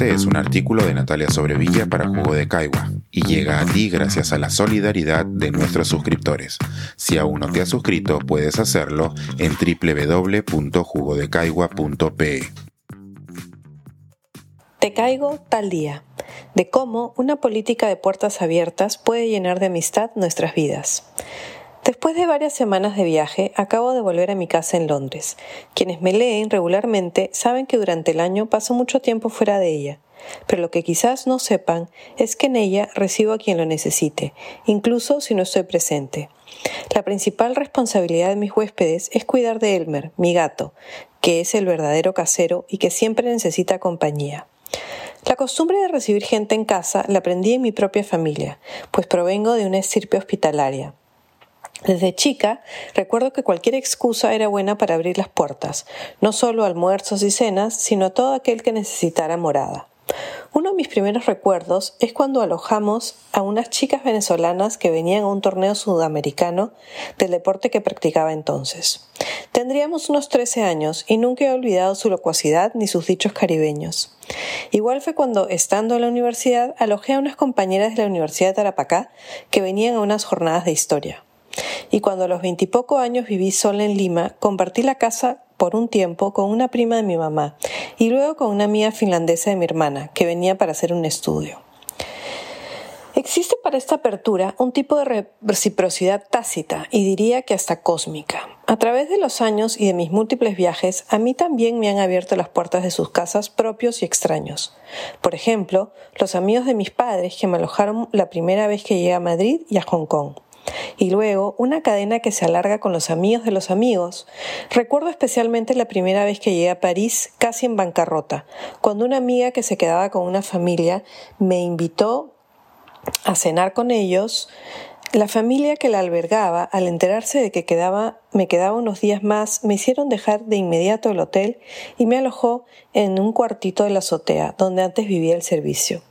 Este es un artículo de Natalia Sobrevilla para Jugo de Caigua y llega a ti gracias a la solidaridad de nuestros suscriptores. Si aún no te has suscrito, puedes hacerlo en www.jugodecaigua.pe. Te caigo tal día, de cómo una política de puertas abiertas puede llenar de amistad nuestras vidas. Después de varias semanas de viaje, acabo de volver a mi casa en Londres. Quienes me leen regularmente saben que durante el año paso mucho tiempo fuera de ella, pero lo que quizás no sepan es que en ella recibo a quien lo necesite, incluso si no estoy presente. La principal responsabilidad de mis huéspedes es cuidar de Elmer, mi gato, que es el verdadero casero y que siempre necesita compañía. La costumbre de recibir gente en casa la aprendí en mi propia familia, pues provengo de una estirpe hospitalaria. Desde chica recuerdo que cualquier excusa era buena para abrir las puertas, no solo almuerzos y cenas, sino a todo aquel que necesitara morada. Uno de mis primeros recuerdos es cuando alojamos a unas chicas venezolanas que venían a un torneo sudamericano del deporte que practicaba entonces. Tendríamos unos 13 años y nunca he olvidado su locuacidad ni sus dichos caribeños. Igual fue cuando, estando en la universidad, alojé a unas compañeras de la Universidad de Tarapacá que venían a unas jornadas de historia. Y cuando a los veintipoco años viví sola en Lima, compartí la casa por un tiempo con una prima de mi mamá y luego con una amiga finlandesa de mi hermana, que venía para hacer un estudio. Existe para esta apertura un tipo de reciprocidad tácita y diría que hasta cósmica. A través de los años y de mis múltiples viajes, a mí también me han abierto las puertas de sus casas propios y extraños. Por ejemplo, los amigos de mis padres que me alojaron la primera vez que llegué a Madrid y a Hong Kong y luego una cadena que se alarga con los amigos de los amigos. Recuerdo especialmente la primera vez que llegué a París casi en bancarrota, cuando una amiga que se quedaba con una familia me invitó a cenar con ellos la familia que la albergaba, al enterarse de que me quedaba unos días más, me hicieron dejar de inmediato el hotel y me alojó en un cuartito de la azotea, donde antes vivía el servicio.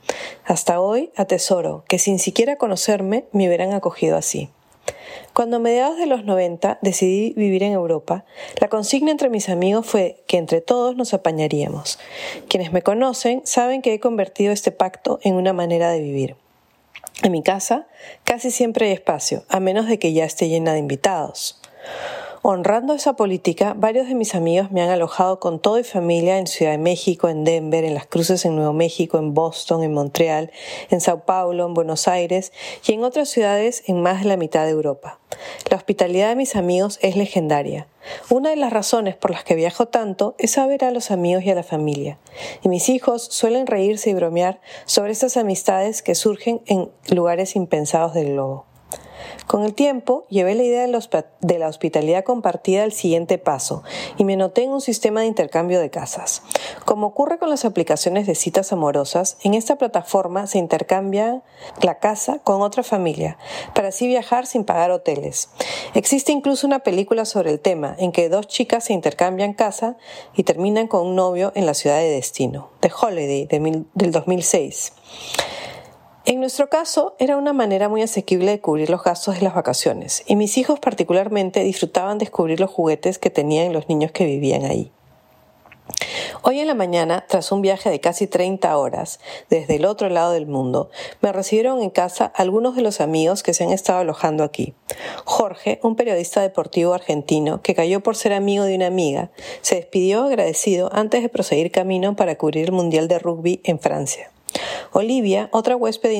Hasta hoy atesoro que sin siquiera conocerme me hubieran acogido así. Cuando a mediados de los 90 decidí vivir en Europa, la consigna entre mis amigos fue que entre todos nos apañaríamos. Quienes me conocen saben que he convertido este pacto en una manera de vivir. En mi casa casi siempre hay espacio, a menos de que ya esté llena de invitados. Honrando esa política, varios de mis amigos me han alojado con todo y familia en Ciudad de México, en Denver, en Las Cruces, en Nuevo México, en Boston, en Montreal, en Sao Paulo, en Buenos Aires y en otras ciudades en más de la mitad de Europa. La hospitalidad de mis amigos es legendaria. Una de las razones por las que viajo tanto es saber a los amigos y a la familia. Y mis hijos suelen reírse y bromear sobre estas amistades que surgen en lugares impensados del globo. Con el tiempo, llevé la idea de la hospitalidad compartida al siguiente paso y me noté en un sistema de intercambio de casas. Como ocurre con las aplicaciones de citas amorosas, en esta plataforma se intercambia la casa con otra familia para así viajar sin pagar hoteles. Existe incluso una película sobre el tema en que dos chicas se intercambian casa y terminan con un novio en la ciudad de destino, The Holiday del 2006. En nuestro caso, era una manera muy asequible de cubrir los gastos de las vacaciones, y mis hijos particularmente disfrutaban descubrir los juguetes que tenían los niños que vivían ahí. Hoy en la mañana, tras un viaje de casi 30 horas desde el otro lado del mundo, me recibieron en casa algunos de los amigos que se han estado alojando aquí. Jorge, un periodista deportivo argentino que cayó por ser amigo de una amiga, se despidió agradecido antes de proseguir camino para cubrir el Mundial de Rugby en Francia. Olivia, otra huésped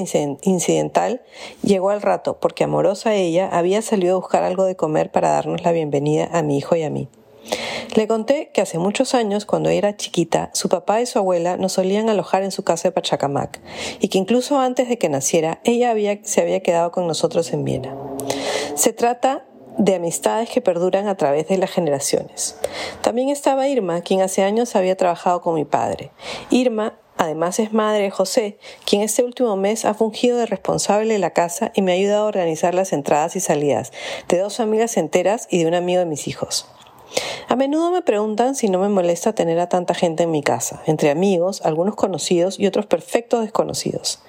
incidental, llegó al rato porque amorosa ella había salido a buscar algo de comer para darnos la bienvenida a mi hijo y a mí. Le conté que hace muchos años, cuando era chiquita, su papá y su abuela nos solían alojar en su casa de Pachacamac y que incluso antes de que naciera, ella se había quedado con nosotros en Viena. Se trata de amistades que perduran a través de las generaciones. También estaba Irma, quien hace años había trabajado con mi padre. Irma Además es madre de José, quien este último mes ha fungido de responsable de la casa y me ha ayudado a organizar las entradas y salidas de dos familias enteras y de un amigo de mis hijos. A menudo me preguntan si no me molesta tener a tanta gente en mi casa, entre amigos, algunos conocidos y otros perfectos desconocidos.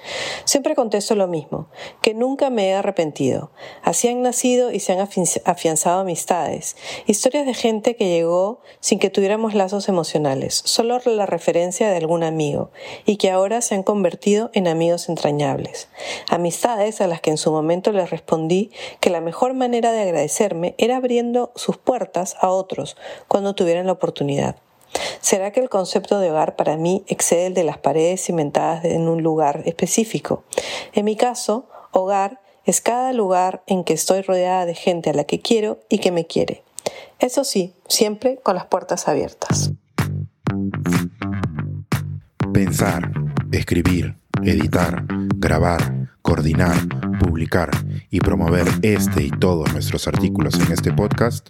Siempre contesto lo mismo, que nunca me he arrepentido. Así han nacido y se han afianzado amistades, historias de gente que llegó sin que tuviéramos lazos emocionales, solo la referencia de algún amigo, y que ahora se han convertido en amigos entrañables. Amistades a las que en su momento les respondí que la mejor manera de agradecerme era abriendo sus puertas a otros cuando tuvieran la oportunidad. ¿Será que el concepto de hogar para mí excede el de las paredes cimentadas en un lugar específico? En mi caso, hogar es cada lugar en que estoy rodeada de gente a la que quiero y que me quiere. Eso sí, siempre con las puertas abiertas. Pensar, escribir, editar, grabar, coordinar, publicar y promover este y todos nuestros artículos en este podcast